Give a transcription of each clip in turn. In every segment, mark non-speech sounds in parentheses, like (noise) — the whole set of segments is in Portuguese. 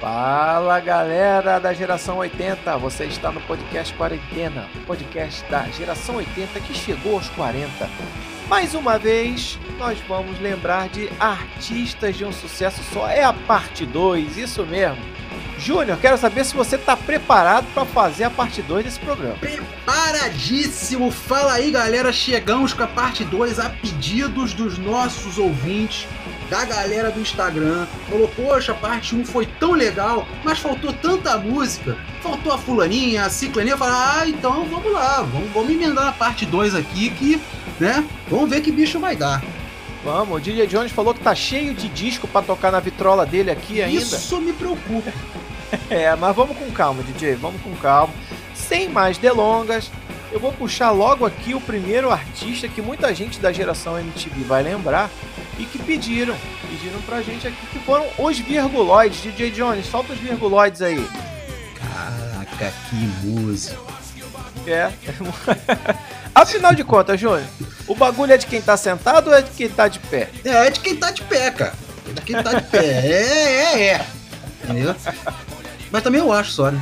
Fala galera da geração 80, você está no podcast Quarentena, o podcast da geração 80 que chegou aos 40. Mais uma vez, nós vamos lembrar de artistas de um sucesso só. É a parte 2, isso mesmo. Júnior, quero saber se você está preparado para fazer a parte 2 desse programa. Preparadíssimo! Fala aí, galera. Chegamos com a parte 2 a pedidos dos nossos ouvintes, da galera do Instagram. Falou, poxa, a parte 1 foi tão legal, mas faltou tanta música. Faltou a fulaninha, a ciclaninha. Fala, ah, então vamos lá, vamos, vamos emendar a parte 2 aqui que, né, vamos ver que bicho vai dar. Vamos, o DJ Jones falou que tá cheio de disco para tocar na vitrola dele aqui ainda. Isso me preocupa. (laughs) É, mas vamos com calma, DJ, vamos com calma. Sem mais delongas, eu vou puxar logo aqui o primeiro artista que muita gente da geração MTV vai lembrar e que pediram, pediram pra gente aqui, que foram os virguloides. DJ Jones, solta os virguloides aí. Caraca, que música. É. (laughs) Afinal de contas, Júnior, o bagulho é de quem tá sentado ou é de quem tá de pé? É, é de quem tá de pé, cara. É de quem tá de pé. É, é, é. Entendeu? Mas também eu acho só, né?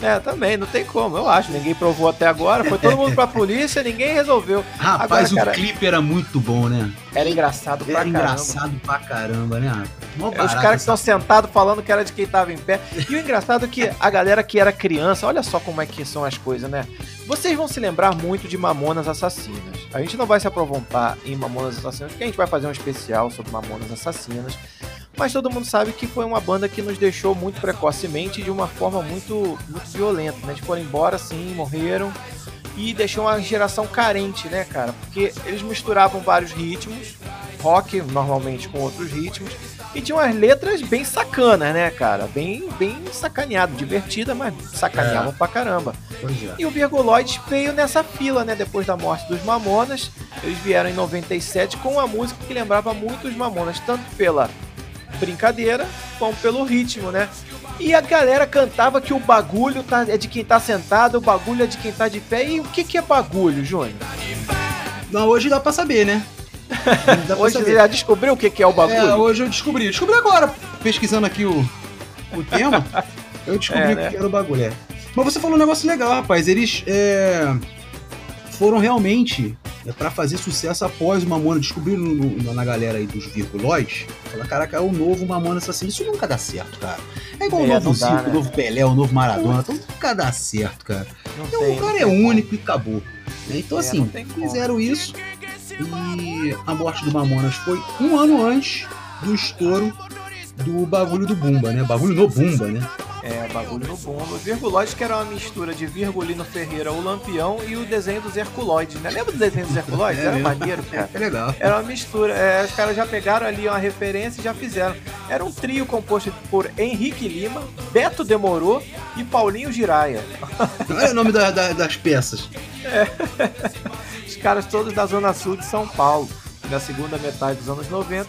É, também, não tem como, eu acho. Ninguém provou até agora. Foi todo mundo pra (laughs) polícia, ninguém resolveu. Rapaz, Agora, cara, o clipe era muito bom, né? Era engraçado pra Era caramba. engraçado pra caramba, né? É, Os caras que estão sentados falando que era de quem tava em pé. E o engraçado é que a galera que era criança, olha só como é que são as coisas, né? Vocês vão se lembrar muito de Mamonas Assassinas. A gente não vai se aproveitar em Mamonas Assassinas, porque a gente vai fazer um especial sobre Mamonas Assassinas. Mas todo mundo sabe que foi uma banda que nos deixou muito precocemente de uma forma muito, muito violenta, né? Eles foram embora, sim, morreram. E deixou uma geração carente, né, cara? Porque eles misturavam vários ritmos, rock normalmente com outros ritmos, e tinham as letras bem sacanas, né, cara? Bem, bem sacaneado, divertida, mas sacaneavam pra caramba. É. E o Virguloides veio nessa fila, né? Depois da morte dos Mamonas. Eles vieram em 97 com uma música que lembrava muito os Mamonas, tanto pela brincadeira como pelo ritmo, né? E a galera cantava que o bagulho tá, é de quem tá sentado, o bagulho é de quem tá de pé. E o que, que é bagulho, Júnior? Não, hoje dá pra saber, né? Pra (laughs) Hoje você saber. já descobriu o que, que é o É, bagulho? hoje eu descobri. Descobri agora, pesquisando aqui o, o tema. (laughs) Eu descobri É, o né? que era o bagulho. é. Mas você falou um negócio legal, rapaz. Eles é, foram realmente é, para fazer sucesso após o Mamona. Descobriram no- no- na galera aí dos virguloides. Falaram, caraca, é o novo Mamona Assassino. Isso nunca dá certo, cara. É igual É, o novo Zico, né? o novo Pelé, o novo Maradona. Então nunca dá certo, cara. Não Então, tem, o cara é único e acabou. né? Então, É, assim, fizeram isso. E a morte do Mamonas foi um ano antes do estouro do bagulho do Bumba, né? Bagulho no Bumba, né? É, bagulho no bomba. O Virguloides que era uma mistura de Virgulino Ferreira, o Lampião e o desenho dos Herculoides, né? Lembra do desenho dos Herculoides? É era mesmo. maneiro, (laughs) cara. É legal. Era uma mistura. É, os caras já pegaram ali uma referência e já fizeram. Era um trio composto por Henrique Lima, Beto Demorou e Paulinho Giraia. (laughs) Olha o nome da- da- das peças. Os caras todos da Zona Sul de São Paulo. Na segunda metade dos anos 90,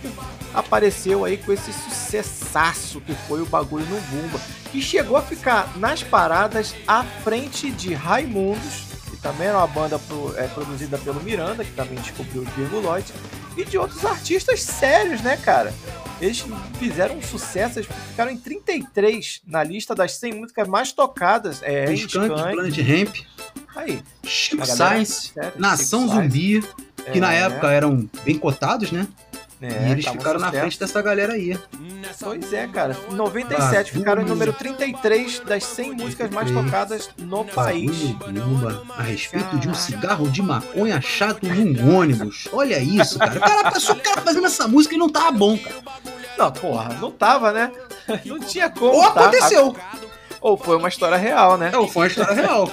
apareceu aí com esse sucessaço que foi o bagulho no Bumba. Que chegou a ficar nas paradas à frente de Raimundos, que também era uma banda pro- é, produzida pelo Miranda, que também descobriu os Virguloides, e de outros artistas sérios, né, cara? Eles fizeram um sucesso, eles ficaram em 33 na lista das 100 músicas mais tocadas. É, Skank. Planet Ramp, Aí, Chico Science, Nação Zumbi, que na É, época eram bem cotados, né? É, e eles ficaram na frente dessa galera aí. Pois é, cara. Em 97 Bagulho. ficaram em número 33 das 100 músicas mais 33. tocadas no país. A respeito de um cigarro de maconha chato num ônibus. Olha isso, cara. O cara passou o cara fazendo essa música e não tava bom, cara. Não, porra, não tava, né? (laughs) Não tinha como. Ou tá? aconteceu. Ou foi uma história real, né? Ou foi uma história real.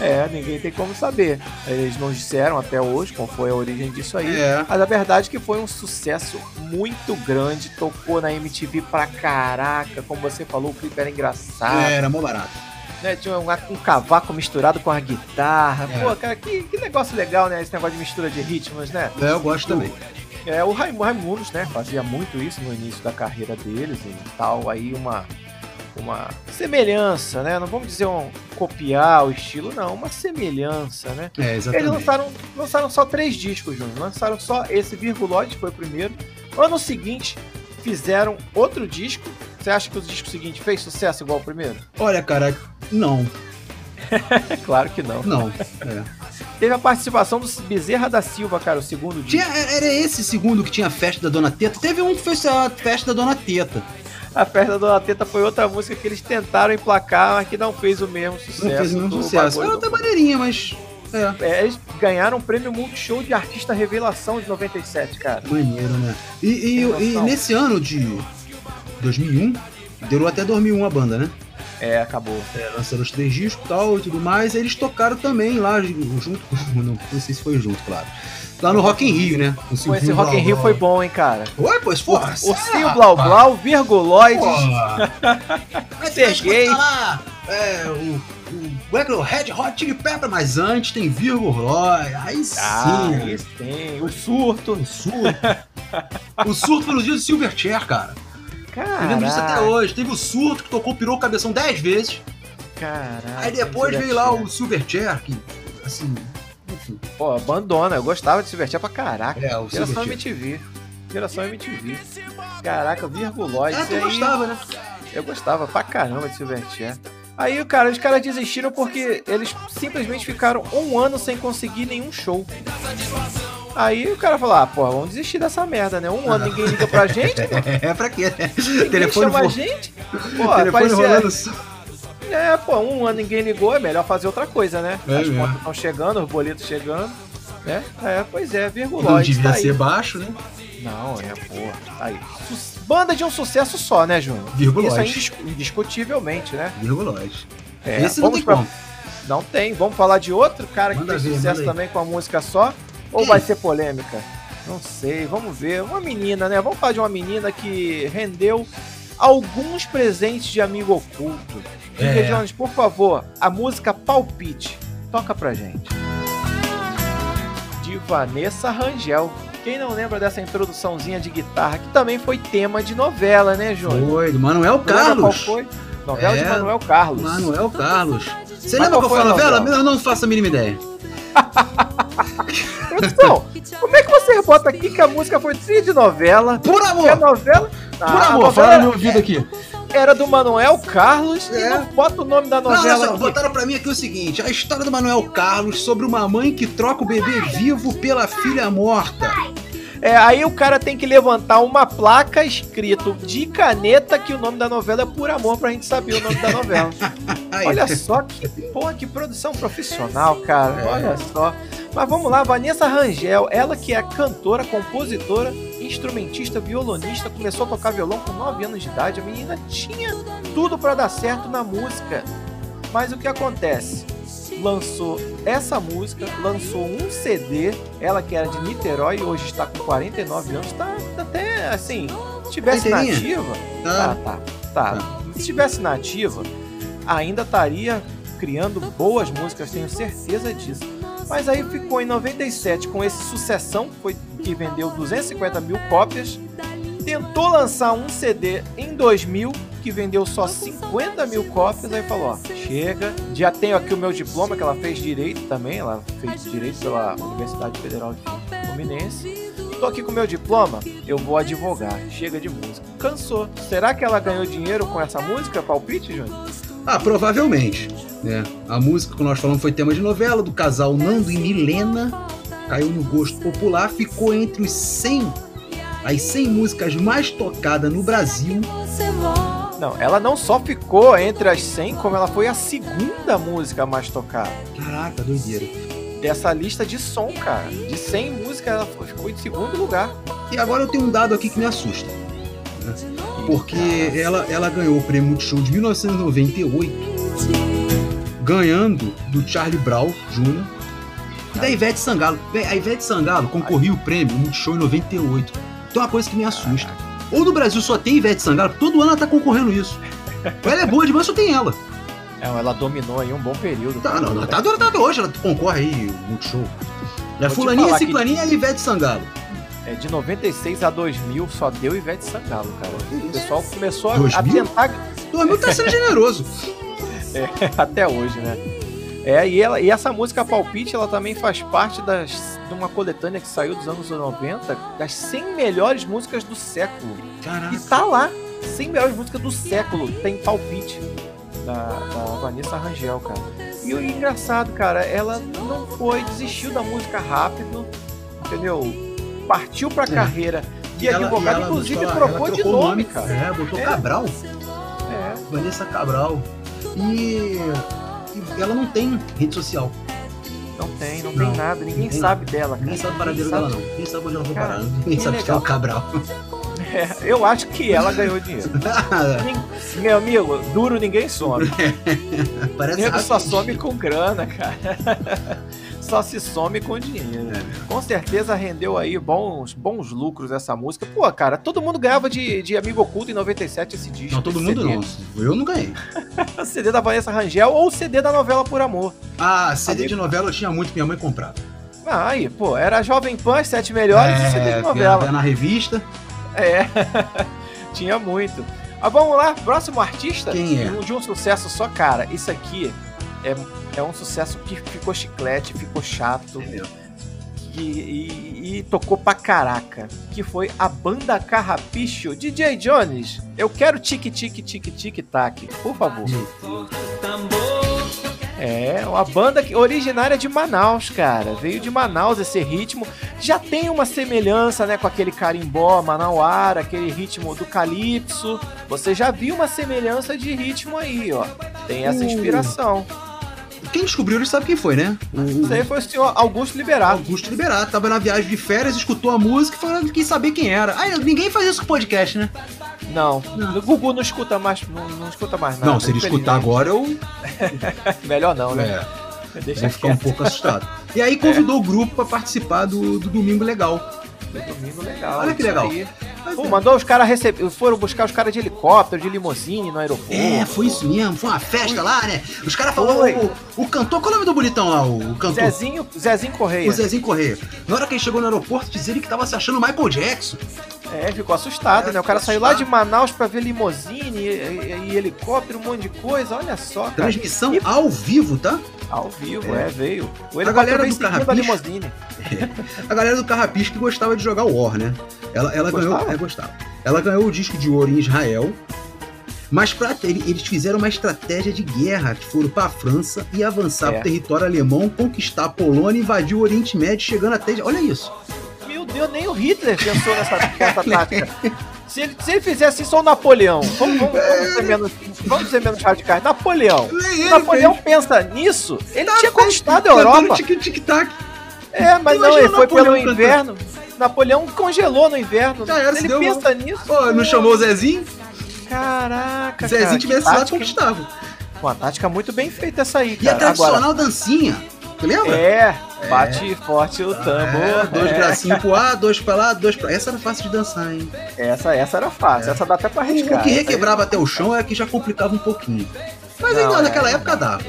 É, ninguém tem como saber. Eles não disseram até hoje qual foi a origem disso aí. É. Mas a verdade é que foi um sucesso muito grande, tocou na MTV pra caraca, como você falou, o clipe era engraçado. Era mó barato. né? Tinha um, um cavaco misturado com a guitarra. É. Pô, cara, que, que negócio legal, né? Esse negócio de mistura de ritmos, né? É, eu gosto também. É, o Raim- Raimundos, né, fazia muito isso no início da carreira deles e tal, aí uma uma semelhança, né? Não vamos dizer um copiar o estilo, não, uma semelhança, né? É, Eles exatamente. lançaram, lançaram só três discos, Júnior. Lançaram só esse Virguloid, que foi o primeiro. Ano seguinte, fizeram outro disco. Você acha que o disco seguinte fez sucesso igual ao primeiro? Olha, cara, não, É (laughs) claro que não. não. É. Teve a participação do Bezerra da Silva, cara, o segundo disco. Tinha, era esse segundo que tinha a festa da Dona Teta? Teve um que foi a festa da Dona Teta. A festa da Dona Teta foi outra música que eles tentaram emplacar, mas que não fez o mesmo sucesso. Não fez o mesmo do sucesso. Era do- até maneirinha, mas. É. É, eles ganharam o prêmio Multishow de Artista Revelação de 97, cara. Maneiro, né? E, e- e nesse ano de 2001, durou até 2001 a banda, né? É, acabou. É, lançaram os três discos e tal e tudo mais. Eles tocaram também lá, junto com. Não, (laughs) não sei se foi junto, claro. Lá no Rock in Rio, né? O Pô, esse Rock in Rio foi bom, hein, cara. Oi, pois, porra. Ursinho é, Blau. Blau, Virguloides. (laughs) Serguei. lá, é, o, o Black Red Hot Chili Pepper, mas antes tem Roy. Aí sim. Ah, esse tem. O surto. O surto. o surto pelos dias do Silverchair, cara. Eu lembro disso até hoje. Teve o surto que tocou, pirou o cabeção 10 vezes. Caraca. Aí depois veio lá o Silverchair, que, assim. Pô, abandona. Eu gostava de Silverchair pra caraca. É, o Geração. MTV. Geração MTV. Caraca, Virguloides. Ah, tu aí, gostava, né? Eu gostava pra caramba de Silverchair. Aí, cara, os caras desistiram porque eles simplesmente ficaram um ano sem conseguir nenhum show. Aí o cara falou, ah, pô, vamos desistir dessa merda, né? Um ano (laughs) ninguém liga pra gente, É, pra quê, ninguém Telefone, chama ro- gente. (laughs) Pô, telefone parecia- rolando só. É, pô, um ano ninguém ligou, é melhor fazer outra coisa, né? É As mesmo. contas estão chegando, os boletos chegando, né? É, pois é, Não virgulóide. devia tá aí. ser baixo, né? Não, é, pô, tá aí. Banda de um sucesso só, né, Júnior? Isso é Virgulóide. indis- indiscutivelmente, né? Virgulóide. É, Esse não vamos tem pra- como. Não tem. Vamos falar de outro cara que Manda fez ver, sucesso aí. também com a música só? Ou vai ser polêmica? Não sei, vamos ver. Uma menina, né? Vamos falar de uma menina que rendeu alguns presentes de amigo oculto. É. Jones, por favor, a música Palpite. Toca pra gente. De Vanessa Rangel. Quem não lembra dessa introduçãozinha de guitarra, que também foi tema de novela, né, Júnior? Foi, do Manuel Não lembra qual Carlos. foi? Novela de É, Manuel Carlos. Manuel Carlos. Você Mas lembra qual foi a novela? novela? Eu não faço a mínima ideia. Produção, (laughs) como é que você bota aqui que a música foi trilha de novela? Por Que a amor! novela. Por Ah, amor, novela fala no meu ouvido aqui. Era do Manuel Carlos e É. não bota o nome da Não, olha novela só, aqui. botaram pra mim aqui o seguinte: a história do Manuel Carlos sobre uma mãe que troca o bebê vivo pela filha morta. É, aí o cara tem que levantar uma placa escrito de caneta que o nome da novela é Por Amor pra gente saber o nome da novela. (laughs) Olha só que, porra, que produção profissional, cara. É. Olha só. Mas vamos lá, Vanessa Rangel, ela que é cantora, compositora, instrumentista, violonista, começou a tocar violão com 9 anos de idade. A menina tinha tudo pra dar certo na música. Mas o que acontece? Lançou essa música, lançou um CD, ela que era de Niterói, hoje está com 49 anos, tá até assim, se tivesse nativa, Tá, tá. tá, tá. Se estivesse na ativa, ainda estaria criando boas músicas, tenho certeza disso. Mas aí ficou em 97 com esse sucessão, foi que vendeu 250 mil cópias. Tentou lançar um CD em 2000, que vendeu só 50 mil cópias. Aí falou: ó, chega. Já tenho aqui o meu diploma, que ela fez direito também. Ela fez direito pela Universidade Federal de Fluminense. Tô aqui com meu diploma, eu vou advogar. Chega de música. Cansou. Será que ela ganhou dinheiro com essa música? Palpite, Júnior? Ah, provavelmente. Né? A música que nós falamos foi tema de novela do casal Nando e Milena. Caiu no gosto popular, ficou entre os 100, as 100 músicas mais tocadas no Brasil. Não, ela não só ficou entre as 100, como ela foi a segunda música mais tocada. Caraca, doideira. Dessa lista de som, cara. De 100 músicas, ela ficou em segundo lugar. E agora eu tenho um dado aqui que me assusta. né? Porque ela, ela ganhou o prêmio Multishow de 1998, ganhando do Charlie Brown Jr. e da Ivete Sangalo. A Ivete Sangalo concorria o prêmio Multishow em 98. Então é uma coisa que me assusta. Ou no Brasil só tem Ivete Sangalo, porque todo ano ela tá concorrendo isso. Ou (laughs) ela é boa demais, só tem ela. É, ela dominou aí um bom período. Tá, não, não, tá, tá hoje, ela concorre aí, Multishow. É fulaninha, ciclaninha e Ivete Sangalo. É, de 96 a 2000 só deu Ivete Sangalo, cara. O pessoal começou a, a tentar. 2000 tá sendo generoso. (laughs) é, (laughs) até hoje, né? É, e, ela, e essa música Palpite, ela também faz parte das, de uma coletânea que saiu dos anos 90, das 100 melhores músicas do século. Caraca. E tá lá, 100 melhores músicas do século, tem Palpite, da, da Vanessa Rangel, cara. E o engraçado, cara, ela não foi, desistiu da música rápido, entendeu? Partiu pra é. carreira de advogado, inclusive trocou, de nome, nome, cara. É, botou é. Cabral. É. Vanessa Cabral. E ela não tem rede social. Não tem, não, não tem nada, ninguém sabe dela. Ninguém sabe o paradeiro dela, não. Ninguém sabe onde ela foi parar. Ninguém sabe que é o Cabral. É, eu acho que ela ganhou dinheiro. (laughs) Meu amigo, duro ninguém some. (laughs) Parece Nego só some com grana, cara. Só se some com dinheiro. É. Com certeza rendeu aí bons, bons lucros essa música. Pô, cara, todo mundo ganhava de, de Amigo Oculto em 97 esse disco. Não, todo mundo CD. não. Eu não ganhei. (laughs) CD da Vanessa Rangel ou CD da novela Por Amor. Ah, CD Amigo. de novela eu tinha muito, minha mãe comprava. Ah, aí, pô, era Jovem Pan, as sete melhores é, e CD de novela. na revista. É, (laughs) tinha muito. Ah, vamos lá, próximo artista? Quem é? De um sucesso só, cara. Isso aqui é, é um sucesso que ficou chiclete, ficou chato. É e, e, e, tocou pra caraca. Que foi a banda Carrapicho. DJ Jones, eu quero tique tique tique tique tac, por favor. É, uma banda que, originária de Manaus, cara. Veio de Manaus esse ritmo. Já tem uma semelhança, né, com aquele carimbó manauara, aquele ritmo do calypso. Você já viu uma semelhança de ritmo aí, ó. Tem essa uh. Quem descobriu ele sabe quem foi, né? Isso aí foi o senhor Augusto Liberato. Augusto Liberato. Tava na viagem de férias, escutou a música e falou que quis saber quem era. Ah, ninguém faz isso com podcast, né? Não. não. O Gugu não escuta mais, não, não escuta mais nada. Não, se ele escutar agora, eu. (laughs) Melhor não, né? É. Deixa Vou ficar um pouco assustado. E aí (laughs) convidou é. o grupo para participar do, do Domingo Legal. Do Domingo Legal. Olha que legal. Aí. Pô, mandou os caras receber. Foram buscar os caras de helicóptero, de limousine no aeroporto. É, foi isso mesmo. Foi uma festa foi. lá, né? Os caras falaram. O, o, cantor, qual é o nome do bonitão lá? O cantor? Zezinho, Zezinho Correia. O Zezinho Correia. Na hora que ele chegou no aeroporto, dizer que tava se achando Michael Jackson. É, ficou assustado, é, né? O cara saiu lá de Manaus pra ver limousine e, e, e, helicóptero, um monte de coisa. Olha só, cara. Transmissão e... ao vivo, tá? Ao vivo, é, é veio. O a galera do Carrapicho, é. A galera do Carrapicho que gostava de jogar War, né? Ela, ela ganhou, é, gostava. Ela ganhou o disco de ouro em Israel. Mas pra, eles fizeram uma estratégia de guerra, que foram para a França e avançar é. para o território alemão, conquistar a Polônia, invadir o Oriente Médio, chegando até. Olha isso. Meu Deus, nem o Hitler pensou nessa, nessa tática. (laughs) Se ele, se ele fizesse isso, ou Napoleão. Vamos, vamos, vamos, ser menos, vamos ser menos radicais. Napoleão. Napoleão fez. pensa nisso, ele tá tinha conquistado a Europa. Tic, tic, tac. É, mas não, ele foi pelo inverno. Napoleão congelou no inverno. Já era, ele deu pensa uma... nisso. Pô, não chamou o Zezinho? Caraca, Zezinho cara, tivesse lá, conquistava. Uma tática muito bem feita essa aí, cara. E a tradicional Agora... dancinha. Tu lembra? É, bate é. forte o tambor. É, dois é. bracinhos pro ar, dois pra lá, dois pra. Essa era fácil de dançar, hein? Essa, essa era fácil, é. essa dá até pra arriscar. O, que requebrava até o chão é que já complicava um pouquinho. Mas ainda naquela é, época dava.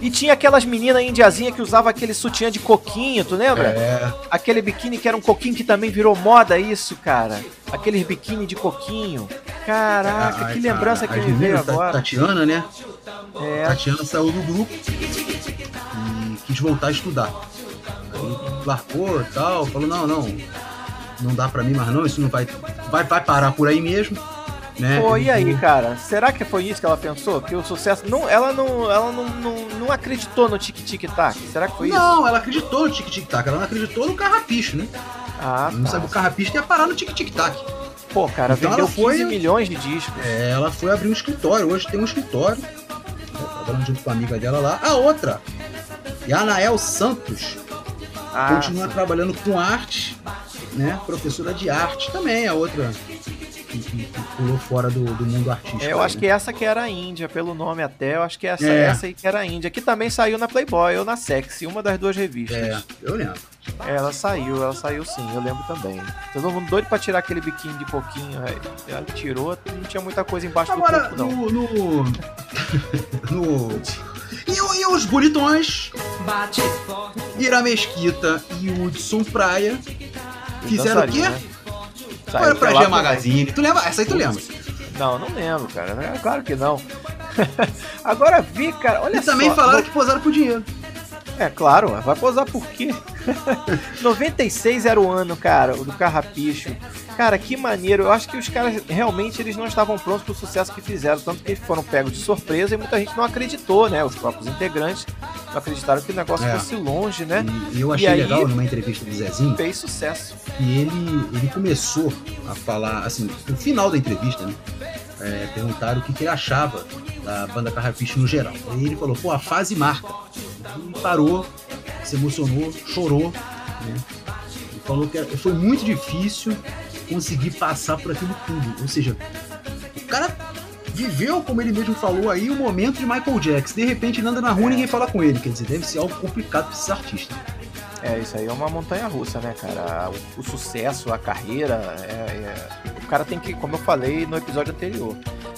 E tinha aquelas meninas indiazinhas que usavam aquele sutiã de coquinho, tu lembra? É. Aquele biquíni que era um coquinho que também virou moda, isso, cara. Aqueles biquíni de coquinho. Caraca, é, que lembrança a, que me veio agora. Tatiana, né? É. Tatiana saiu do grupo quis voltar a estudar. Aí largou e tal, falou, não, não, não dá pra mim mais não, isso não vai, vai, vai parar por aí mesmo. Né? Pô, e aí, cara? Será que foi isso que ela pensou? Que o sucesso. Não, ela não, ela não, não, não acreditou no Tic Tic Tac? Será que foi não, isso? Não, ela acreditou no Tic Tic Tac, ela não acreditou no Carrapicho, né? Ah, não tá. sabe o Carrapicho ia parar no Tic Tic Tac. Pô, cara, então vendeu foi, 15 milhões de discos. É, ela foi abrir um escritório. Hoje tem um escritório. Trabalhando junto com a amiga dela lá. A outra, Yanael Santos. Ah, continua sim. trabalhando com arte, né? Professora de arte também, a outra que, que, que pulou fora do, do mundo artístico. É, eu acho né? que essa que era a Índia, pelo nome até, eu acho que essa, É. essa aí que era a Índia, que também saiu na Playboy ou na Sexy, uma das duas revistas. É, eu lembro. Ela saiu, ela saiu sim, eu lembro também. Todo mundo doido pra tirar aquele biquinho de coquinho, aí ela tirou, não tinha muita coisa embaixo Agora, do corpo, não. no. No. (laughs) no... E, e os bonitões, Ira Mesquita e Hudson Praia, fizeram o quê? Né? Foram Saiu pra G também. Magazine. Tu lembra? Essa aí tu lembra. Não, não lembro, cara. É claro que não. (laughs) Agora vi, cara, olha E também só. falaram no- que posaram por dinheiro. É, claro, vai posar por quê? (laughs) 96 era o ano, cara, do Carrapicho. Cara, que maneiro. Eu acho que os caras realmente eles não estavam prontos pro sucesso que fizeram, tanto que foram pegos de surpresa e muita gente não acreditou, né? Os próprios integrantes não acreditaram que o negócio É. fosse longe, né? E, e eu achei E aí- legal numa entrevista do Zezinho Fez sucesso. que ele, ele começou a falar, assim, no final da entrevista, né? É, perguntaram o que, que ele achava da banda Carrapicho no geral. Aí ele falou, pô, a fase marca. E parou, se emocionou, chorou, né? E falou que foi muito difícil conseguir passar por aquilo tudo. Ou seja, o cara viveu, como ele mesmo falou aí, o momento de Michael Jackson. De repente ele anda na rua e ninguém fala com ele. Quer dizer, deve ser algo complicado para esses artistas. É, isso aí é uma montanha russa, né, cara? O, o sucesso, a carreira, é- é- cara tem que, como eu falei no episódio anterior,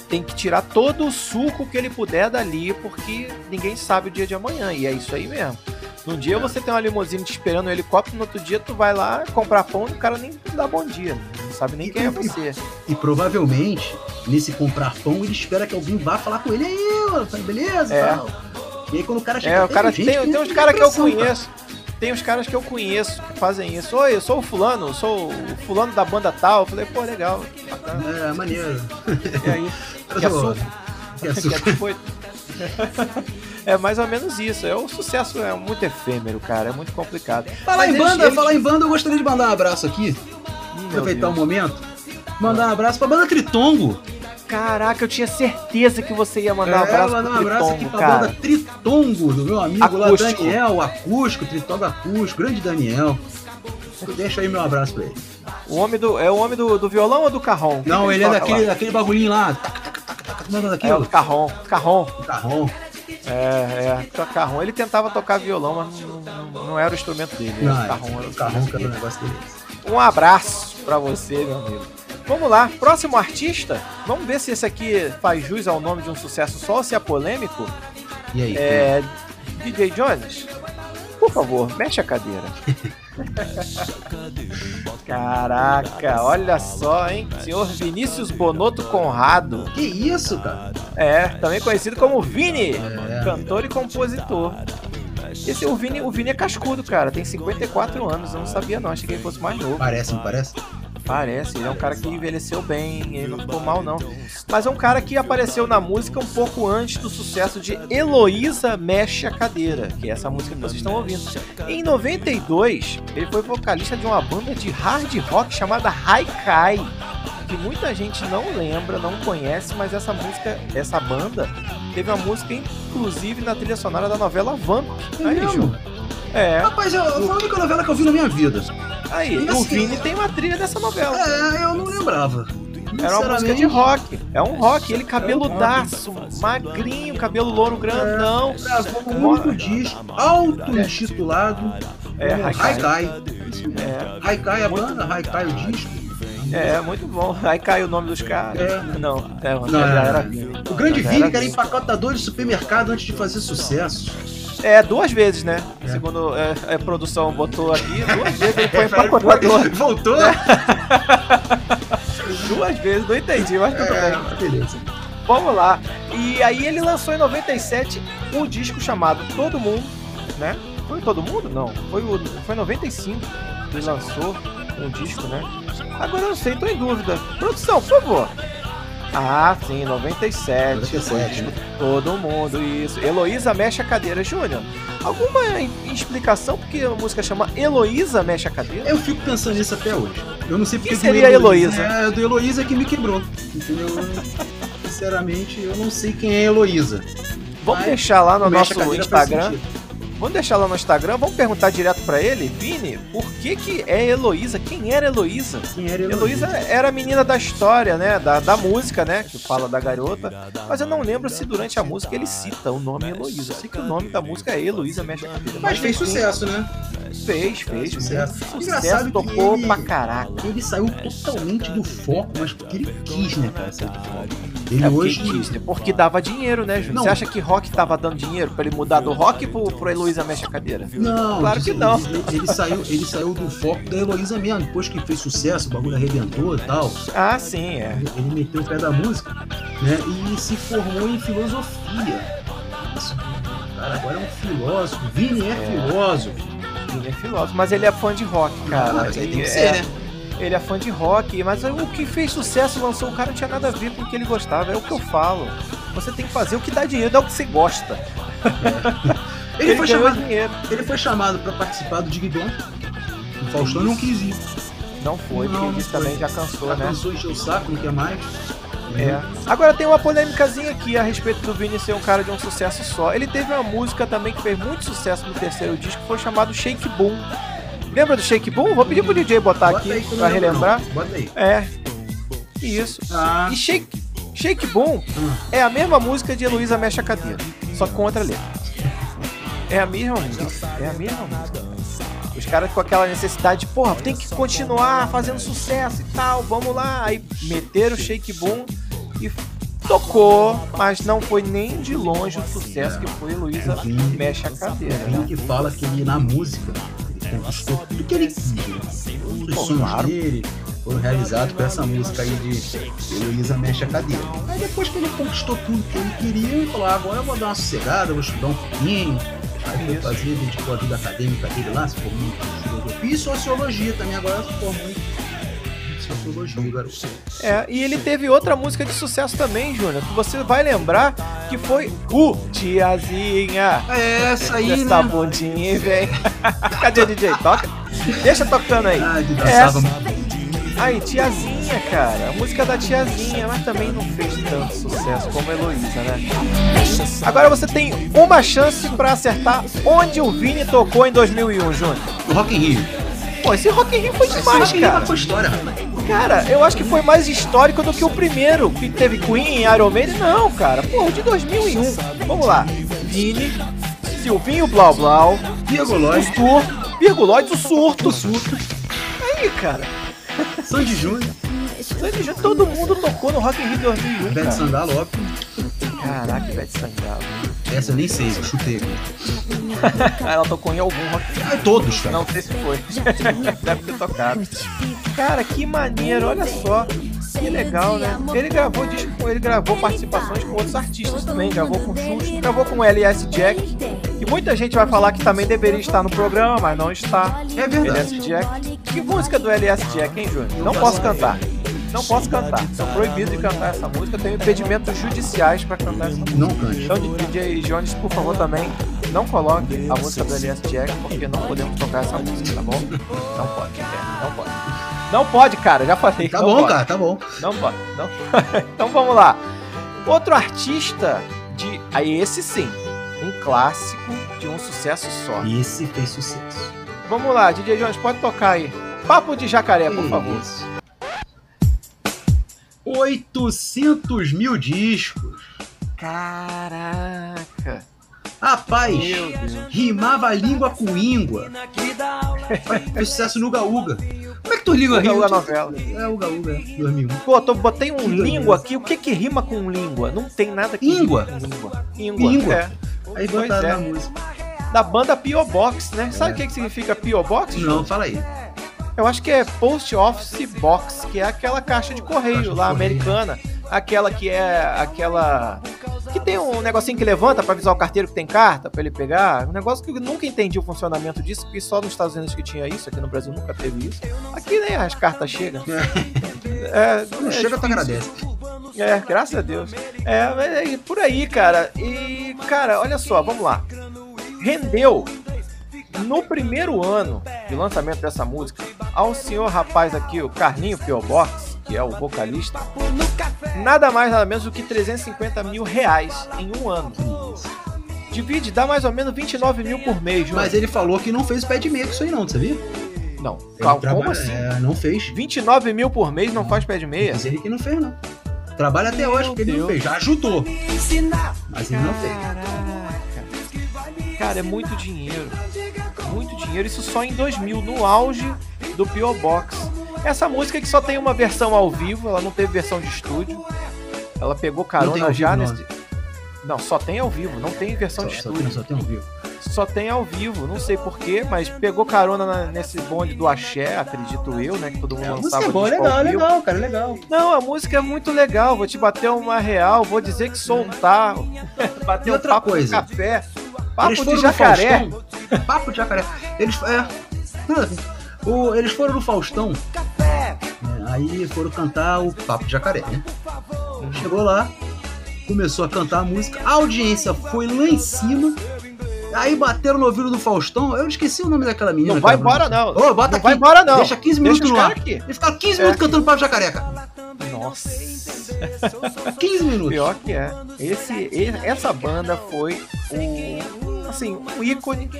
tem que tirar todo o suco que ele puder dali, porque ninguém sabe o dia de amanhã, e é isso aí mesmo. Num dia É. você tem uma limusine te esperando um helicóptero, no outro dia tu vai lá comprar pão e o cara nem dá bom dia, não sabe nem E- quem é você. E provavelmente, nesse comprar pão, ele espera que alguém vá falar com ele. Aí, tá beleza? É. Tal. E aí quando o cara chega... É, o cara gente tem, que tem uns caras que eu depressão, cara. conheço. Tem uns caras que eu conheço fazem isso. Oi, eu sou o fulano, sou o fulano da banda tal. Eu falei, pô, legal, bacana. É, maneiro. E aí? (laughs) Que açúcar? Que biscoito? (laughs) (laughs) É mais ou menos isso. É o sucesso é muito efêmero, cara. É muito complicado. Falar Mas em banda, eles- falar em banda, eu gostaria de mandar um abraço aqui. Aproveitar o Deus. momento. Mandar um abraço pra banda Tritongo. Caraca, eu tinha certeza que você ia mandar um é, abraço mandar um abraço aqui pra cara. banda Tritongo, do meu amigo lá, Acústico. Daniel, acústico, Tritongo acústico, grande Daniel. Deixa aí meu abraço pra ele. O homem do, é o homem do, do violão ou do carrom? Não, que ele é daquele, lá? daquele bagulhinho lá. É o carrom. Carrom. Carrão. É, é. Carrom. Ele tentava tocar violão, mas não, não- não era o instrumento dele. Não, o carrom era o que era o negócio dele. Um abraço pra você, meu amigo. Vamos lá, próximo artista. Vamos ver se esse aqui faz jus ao nome de um sucesso só ou se é polêmico. E aí? É. DJ Jones, por favor, mexe a cadeira. (laughs) Caraca, olha só, hein? Senhor Vinícius Bonotto Conrado. Que isso, cara? É, também conhecido como Vini, É. cantor e compositor. Esse o Vini, o Vini é cascudo, cara. Tem 54 anos. Eu não sabia não, achei que ele fosse mais novo. Parece, não parece? Parece, ele é um cara que envelheceu bem, ele não ficou mal não. Mas é um cara que apareceu na música um pouco antes do sucesso de Heloísa Mexe a Cadeira, que é essa música que vocês estão ouvindo. Em 92, ele foi vocalista de uma banda de hard rock chamada Haikai, que muita gente não lembra, não conhece, mas essa música, essa banda, teve uma música inclusive na trilha sonora da novela Vamp. É Aí? Ju. É, Rapaz, eu, foi a única novela que eu vi na minha vida. aí, E o assim, Vini tem uma trilha dessa novela. É, eu não lembrava. Era uma música de rock. É um rock. Ele cabeludaço, magrinho, cabelo louro grandão. Gravou um único disco, auto-intitulado. É, Haikai. É, Haikai a banda, Haikai o disco. é, muito bom. Aí cai o nome dos caras. É. Não, é, Não, já é. era Vini. O grande Vini, era que era empacotador de supermercado antes de fazer sucesso. É, duas vezes, né? É. Segundo é, a produção botou aqui, duas (laughs) vezes ele foi empacotador. (laughs) Voltou? (laughs) Duas vezes, não entendi, mas tudo bem. É, beleza. Vamos lá. E aí ele lançou em 97 um disco chamado Todo Mundo, né? Foi Todo Mundo? Não. Foi, o, foi em 95 que ele lançou um disco, né? Agora eu não sei, tô em dúvida. Produção, por favor. Ah, sim, 97. 97, Foi o disco né? Todo Mundo, isso. Heloísa Mexe a Cadeira. Júnior, alguma explicação porque a música chama Heloísa Mexe a Cadeira? Eu fico pensando nisso até hoje. Eu não sei porque Quem seria Heloísa? É, do Heloísa que me quebrou. Entendeu? Eu, Sinceramente, eu não sei quem é Heloísa. Vamos Mas deixar lá no nosso Instagram. Vamos deixar lá no Instagram, vamos perguntar direto pra ele, Vini, por que que é Heloísa? Quem era Heloísa? Quem era Heloísa era a menina da história, né? Da, da música, né? Que fala da garota. Mas eu não lembro se durante a música ele cita o nome Heloísa. Eu sei que o nome da música é Heloísa Mexe a Cadeira. Mas fez sucesso, né? Fez, fez. Sucesso. Sucesso, Engraçado que tocou ele- pra caraca. Ele saiu totalmente do foco, mas porque ele quis, né, cara, sair do foco. Ele É hoje. quis, né? porque dava dinheiro, né, Júnior? Você acha que rock tava dando dinheiro pra ele mudar do rock pro, pro Heloísa Mexe a Cadeira? Não, Claro que não. Ele, ele saiu, ele saiu do foco da Heloísa mesmo, depois que fez sucesso, o bagulho arrebentou e tal. Ah, sim, é. Ele, ele meteu o pé da música, né? E se formou em filosofia. Isso, cara, agora é um filósofo. Vini é, filósofo. Ele é filósofo, mas ele é fã de rock, cara. Ah, ele, tem que é, ser, né? ele é fã de rock, mas o que fez sucesso, lançou o cara, não tinha nada a ver com o que ele gostava. É o que eu falo. Você tem que fazer o que dá dinheiro, dá o que você gosta. (laughs) Ele, foi ganhou chamado, dinheiro. ele foi chamado pra participar do Dig Dong. O Faustão não quis ir. Não foi, Não, porque foi. também já cansou, Já né? cansou, encheu o saco, não quer mais. É. Agora tem uma polêmicazinha aqui a respeito do Vini ser um cara de um sucesso só. Ele teve uma música também que fez muito sucesso no terceiro disco, que foi chamado Shake Boom. Lembra do Shake Boom? Vou pedir pro DJ botar Bota aqui aí pra relembrar. não. Bota aí. É. Isso. Ah, E Shake, Shake Boom Hum. é a mesma música de Heloísa Mexe a Cadeira, só com outra letra. É a mesma música. É a mesma música. Os caras com aquela necessidade de, porra, tem que continuar fazendo sucesso e tal, vamos lá. Aí meteram o Shake Boom e tocou, mas não foi nem de longe o sucesso que foi Heloísa Vini- Mexe a Cadeira. Vini que fala que ele, na música, ele conquistou tudo que ele quis. né? Os sonhos dele foram realizados com essa música aí de Heloísa Mexe a Cadeira. Aí depois que ele conquistou tudo que ele queria, ele falou, ah, agora eu vou dar uma sossegada, vou estudar um pouquinho. Aí foi Isso. fazer, dedicou a vida acadêmica dele lá, se formou em filosofia e sociologia também, agora se formou em sociologia, garoto. É, e ele teve outra música de sucesso também, Júnior, que você vai lembrar que foi o Tiazinha. É essa aí, Essa né? bundinha vem. (laughs) Cadê o DJ? Toca. Deixa tocando aí. Ah, Essa. Aí, Tiazinha, cara. A música da Tiazinha, mas também não fez tanto sucesso como a Heloísa, né? Agora você tem uma chance pra acertar onde o Vini tocou em 2001, Júnior. no Rock in Rio. Pô, esse Rock in Rio foi Esse demais, Rio cara. foi história. Cara, eu acho que foi mais histórico do que o primeiro, que teve Queen, Iron Maiden. Não, cara. Pô, o de 2001. Vamos lá. Vini, Silvinho Blau Blau, o Surto, Virguloides, o Surto. o Surto, Aí, cara. Sandy Júnior, Sandy Júnior, Todo mundo tocou no Rock in Rio 2001, Bete cara. Sandalop. Caraca, Beth Sangalo. Essa eu nem sei, eu chutei. (laughs) Ela tocou em algum Rock in Rio. Ah, todos, cara. Não sei se foi. (laughs) Deve ter tocado. Cara, que maneiro, olha só. Que legal, né? Ele gravou disco, ele gravou participações com outros artistas também. Gravou com Xuxa, gravou com o LS Jack. Que muita gente vai falar que também deveria estar no programa, mas não está. É verdade. LS Jack. Que música do LS Jack, hein, Júnior? Não posso cantar. Não posso cantar. Sou proibido de cantar essa música. Eu tenho impedimentos judiciais pra cantar essa música. Não cante. Então, DJ Jones, por favor, também não coloque a música do LS Jack, porque não podemos tocar essa música, tá bom? Não pode, não pode. Não pode, cara, já falei. Tá bom, pode. cara, tá bom. Não pode, não. (laughs) então vamos lá. Outro artista de. Aí, esse sim, um clássico de um sucesso só. Esse fez sucesso. Vamos lá, DJ Jones, pode tocar aí. Papo de jacaré, por favor. Isso. 800 mil discos. Caraca. Rapaz, rimava a língua com íngua. Fez sucesso no Uga. Como é que tu liga Uga? Uga novela. É Uga Uga, 2001. Pô, tô, botei um Que língua aqui. O que que rima com língua? Não tem nada que Íngua. língua. Íngua. Íngua. É. Aí botaram é. na música. Da banda P.O. Box, né? Sabe É. o que, que significa P.O. Box? Não, fala aí. Eu acho que é Post Office Box, que é aquela caixa de correio Caixa de lá, correio. americana. Aquela que é aquela. Que tem um negocinho que levanta pra avisar o carteiro que tem carta pra ele pegar. Um negócio que eu nunca entendi o funcionamento disso, porque só nos Estados Unidos que tinha isso, aqui no Brasil nunca teve isso. Aqui nem as cartas chegam. (laughs) É, Não é chega, tu agradece. É, graças a Deus. É, mas é por aí, cara. E, cara, olha só, vamos lá. Rendeu no primeiro ano de lançamento dessa música ao senhor rapaz aqui, o Carlinho P.O. Box, que é o vocalista, nada mais nada menos do que 350 mil reais em um ano. Divide, dá mais ou menos 29 mil por mês, Júnior. Mas ele falou que não fez o pé de meia com isso aí não, sabia? Não, calma, traba- como assim? É, não fez. 29 mil por mês não faz pé de meia? Diz ele que não fez, não. Trabalha até Meu hoje porque ele não fez. Já ajudou. Mas ele não fez. Cara, é muito dinheiro. Muito dinheiro. Isso só em 2000, no auge do P.O. Box. Essa música que só tem uma versão ao vivo, ela não teve versão de estúdio. Ela pegou Não carona ao já nesse. Não, só tem ao vivo, não tem versão Só, de só estúdio. tem, só tem um vivo. Só tem ao vivo, não sei porquê, mas pegou carona na- nesse bonde do axé, acredito eu, né? Que todo mundo É, a lançava música é boa, disco legal, ao vivo. legal, cara, legal. Não, a música é muito legal. Vou te bater uma real, vou dizer que soltar. bater E um outra papo coisa? de café. Papo de jacaré. Papo de jacaré. Eles, é. O- eles foram no Faustão. né, aí foram cantar o Papo de Jacaré, né? Chegou lá, começou a cantar a música, a audiência foi lá em cima. Aí bateram no ouvido do Faustão. Eu esqueci o nome daquela menina. Não vai embora, não. Ô, bota não aqui. vai embora, não. Deixa 15 minutos Deixa no ar. aqui. Eles ficaram 15 É minutos aqui. cantando Papo de Jacaré, cara. Nossa. 15 minutos. Pior que é. Esse, essa banda foi o, assim, um ícone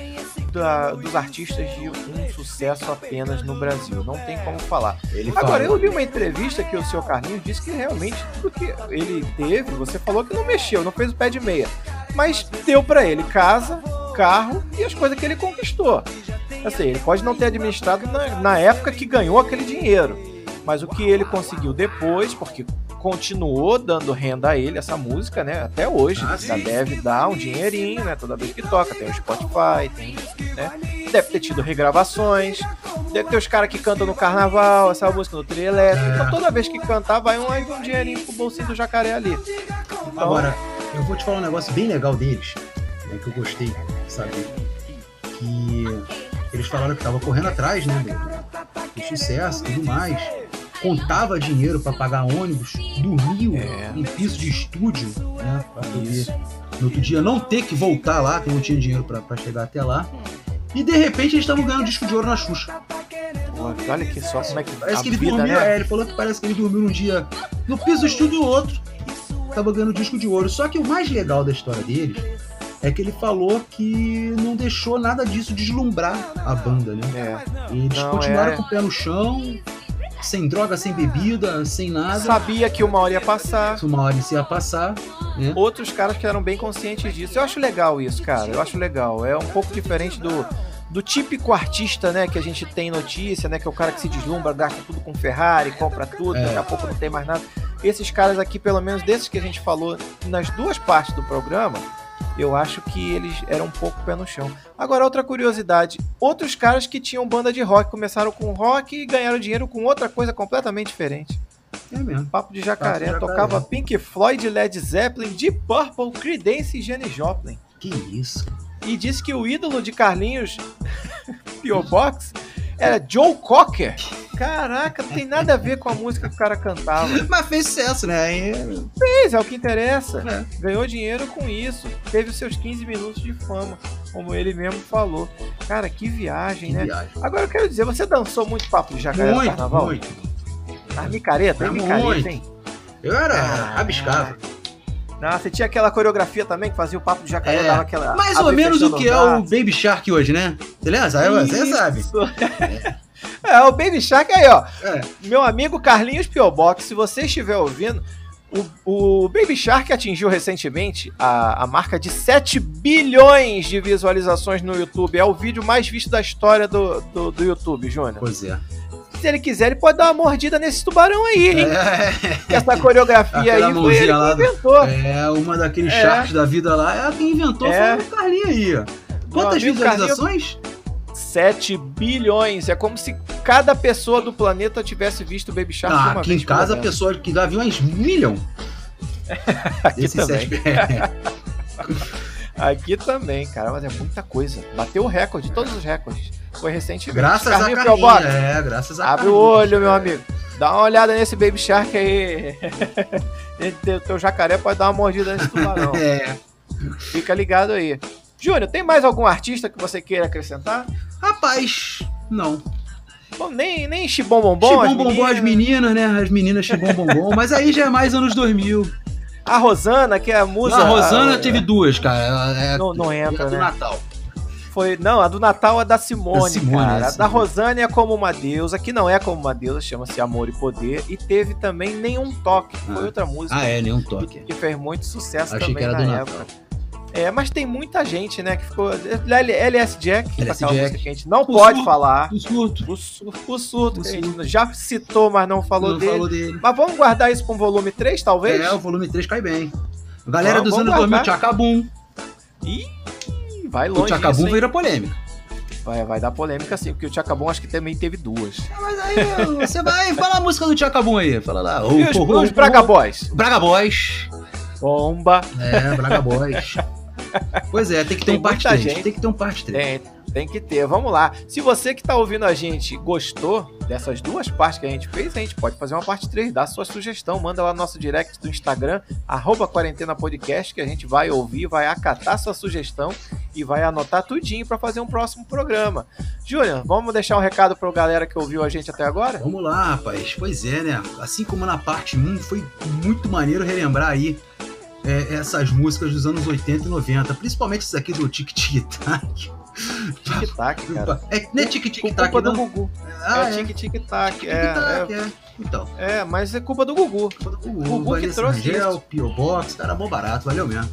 da- dos artistas de um sucesso apenas no Brasil. Não tem como falar. Ele Agora, falou. eu vi uma entrevista que o seu Carlinhos disse que realmente tudo que ele teve, você falou que não mexeu, não fez o pé de meia. Mas deu pra ele casa, carro e as coisas que ele conquistou. Assim, ele pode não ter administrado na, na época que ganhou aquele dinheiro. Mas o que ele conseguiu depois, porque continuou dando renda a ele, essa música, né? Até hoje. Ah, sim. deve dar um dinheirinho, né? Toda vez que toca. Tem o Spotify, tem, né? Deve ter tido regravações. Deve ter os caras que cantam no carnaval, essa música no trio elétrico. É. Então toda vez que cantar, vai um, um dinheirinho pro bolsinho do jacaré ali. Então, Agora, eu vou te falar um negócio bem legal deles, né, que eu gostei, sabe? Que eles falaram que tava correndo atrás, né, do, do sucesso e tudo mais. Contava dinheiro pra pagar ônibus, dormiu É. em piso de estúdio, né, pra poder no outro dia não ter que voltar lá, que não tinha dinheiro pra chegar até lá. E de repente eles estavam ganhando disco de ouro na Xuxa. pô, olha que só como é que Parece que ele vida, dormiu, né? é, ele falou que parece que ele dormiu um dia no piso do estúdio e o outro tava ganhando disco de ouro. Só que o mais legal da história deles é que ele falou que não deixou nada disso deslumbrar a banda, né? É. Eles Não, continuaram é. com o pé no chão, sem droga, sem bebida, sem nada. Sabia que uma hora ia passar. Uma hora ia passar, né? Outros caras que eram bem conscientes disso. Eu acho legal isso, cara. Eu acho legal. É um pouco diferente do, do típico artista, né? Que a gente tem notícia, né? Que é o cara que se deslumbra, gasta tudo com Ferrari, compra tudo, É. daqui a pouco não tem mais nada. Esses caras aqui, pelo menos desses que a gente falou nas duas partes do programa, eu acho que eles eram um pouco pé no chão. Agora, outra curiosidade: outros caras que tinham banda de rock começaram com rock e ganharam dinheiro com outra coisa completamente diferente. É mesmo. Papo de jacaré, Papo de jacaré. tocava Pink Floyd, Led Zeppelin, Deep Purple, Creedence e Janis Joplin. Que isso? E disse que o ídolo de Carlinhos (laughs) P.O. Box era Joe Cocker. Caraca, não tem nada a ver com a música que o cara cantava. (laughs) Mas fez sucesso, né? Aí, Fez, é o que interessa. É. Ganhou dinheiro com isso. Teve os seus 15 minutos de fama, como ele mesmo falou. Cara, que viagem, que né? viagem. Agora eu quero dizer, você dançou muito papo de jacaré no Muito, carnaval? muito. Ah, micareta, Muito. micareta, hein? Eu era Ah. rabiscava. Não, você tinha aquela coreografia também que fazia o papo de jacaré, É, dava aquela. Mais ou e menos o que é o Baby Shark hoje, né? Você lembra? Sabe? Você sabe. Isso. (laughs) É, o Baby Shark aí, ó. É. Meu amigo Carlinhos Piobox, se você estiver ouvindo, o, o Baby Shark atingiu recentemente a, a marca de 7 bilhões de visualizações no YouTube. É o vídeo mais visto da história do, do, do YouTube, Júnior. Pois é. Se ele quiser, ele pode dar uma mordida nesse tubarão aí, hein? É, Essa coreografia aí foi ele lá inventou. é uma daqueles É. sharks da vida lá. É quem inventou É. foi o Carlinho aí. ó. Quantas visualizações? 7 bilhões. É como se cada pessoa do planeta tivesse visto o Baby Shark Ah, uma aqui vez em casa a pessoa que dá viu uns milhão. (laughs) Aqui Desses também. sete- (laughs) É. Aqui também, cara, mas é muita coisa. Bateu o recorde, todos os recordes. Foi recentemente. Graças Carlinho a Carlinho. É, graças a Abre o olho, meu amigo. Dá uma olhada nesse Baby Shark aí. (laughs) o teu jacaré pode dar uma mordida nesse tubarão. É. Fica ligado aí. Júnior, tem mais algum artista que você queira acrescentar? Rapaz, não. Bom, nem, nem Chibom Bombom? Chibom as bombom as meninas? meninas, né? As meninas chibom bombom. Mas aí já é mais anos 2000. A Rosana, que é a musa. A Rosana teve duas, cara. É, Não, não entra, do né? Natal. Foi, não, a do Natal é da Simone, Da Simone, cara. é, A da Rosane é como uma deusa, que não é como uma deusa, chama-se Amor e Poder. E teve também Nenhum Toque, que foi Ah. outra música Ah, é, nenhum que, toque. que fez muito sucesso Achei também que era na do época. Natal. É, mas tem muita gente, né, que ficou... LS Jack, que é LS aquela Jack. que a gente não O pode surto. falar. O surto. O, su- o surto, O que a gente surto. já citou, mas não falou Não dele. falou dele. Mas vamos guardar isso para um volume 3, talvez? É, o volume 3 cai bem. Galera dos anos 2000, guardar. Tchacabum. Ih, vai O longe Tchacabum isso, hein? vira polêmica. vai, vai dar polêmica sim, porque o Tchacabum acho que também teve duas. Mas aí você vai fala a música do Tchacabum aí. Fala lá. E os, os Braga Boys? Braga Boys. Bomba. É, Braga Boys. Pois é, tem que ter Tem um parte muita 3. gente. Tem que ter um parte 3. Tem, tem que ter. Vamos lá. Se você que tá ouvindo a gente gostou dessas duas partes que a gente fez, a gente pode fazer uma parte 3. Dá sua sugestão. Manda lá no nosso direct do Instagram, arroba quarentena podcast, que a gente vai ouvir, vai acatar sua sugestão e vai anotar tudinho para fazer um próximo programa. Júnior, vamos deixar um recado pra galera que ouviu a gente até agora? Vamos lá, rapaz. Pois é, né? Assim como na parte 1, foi muito maneiro relembrar aí é, essas músicas dos anos 80 e 90. Principalmente isso aqui do Tic Tic Tac. Tic-tac, cara. É, não é Tic Tic Com Tac, culpa do não. Gugu. Ah, é é. tic-tic-tac. Tic É, Tac, é. Então. é, é, mas é culpa do Gugu. O Gugu que Vanessa trouxe Rangel, isso. P.O. Box, cara, bom barato, valeu mesmo.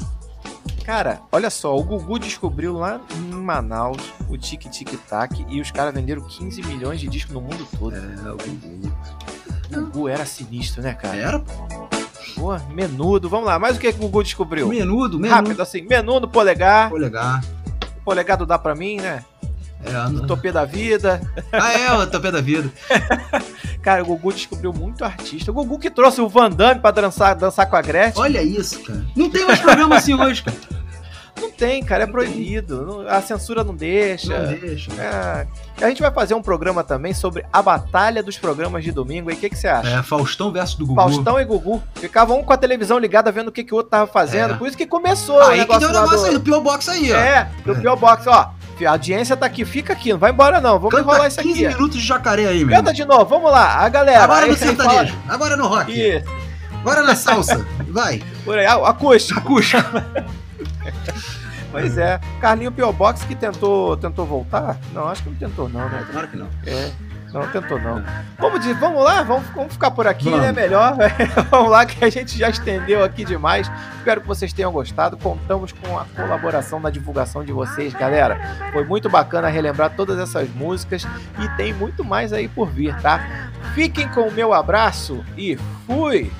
Cara, olha só, o Gugu descobriu lá em Manaus o Tic Tic Tac e os caras venderam 15 milhões de discos no mundo todo. É, o Gugu. O Gugu era sinistro, né, cara? Era Pô, menudo. Vamos lá, mais o que, que o Gugu descobriu? menudo, menudo. Rápido assim, menudo, polegar, Polegar. polegar do dá pra mim, né? É, a- Topê da vida. Ah, é, o topé da vida. (laughs) Cara, o Gugu descobriu muito artista. O Gugu que trouxe o Van Damme pra dançar, dançar com a Gretchen. Olha isso, cara. Não tem mais programa assim hoje, cara. Não tem, cara, é proibido. A censura não deixa. Não deixa. É, a gente vai fazer um programa também sobre a batalha dos programas de domingo. aí. O que, que você acha? É, Faustão versus do Gugu. Faustão e Gugu. Ficavam um com a televisão ligada vendo o que, que o outro tava fazendo. É. Por isso que começou o Aí que negócio deu o lá negócio aí do... do P.O. Box aí, ó. É, do É. P.O. Box, ó. A audiência tá aqui, fica aqui, não vai embora não. Vamos Canta enrolar isso 15 aqui. minutos de jacaré aí, meu. Canta de novo, vamos lá. A galera. Agora aí- no aí fala- sertanejo. Agora no rock. Isso, Agora na salsa. Vai. por aí, a- acústico. Acústico. (laughs) (laughs) Pois é. Carlinho P.O. Box que tentou, tentou voltar? Não, acho que não tentou não, né? Claro que não. É. Não, tentou não. Vamos, de, vamos lá, vamos, vamos ficar por aqui, Vamos. né? Melhor. (laughs) vamos lá, que a gente já estendeu aqui demais. Espero que vocês tenham gostado. Contamos com a colaboração na divulgação de vocês, galera. Foi muito bacana relembrar todas essas músicas e tem muito mais aí por vir, tá? Fiquem com o meu abraço e fui!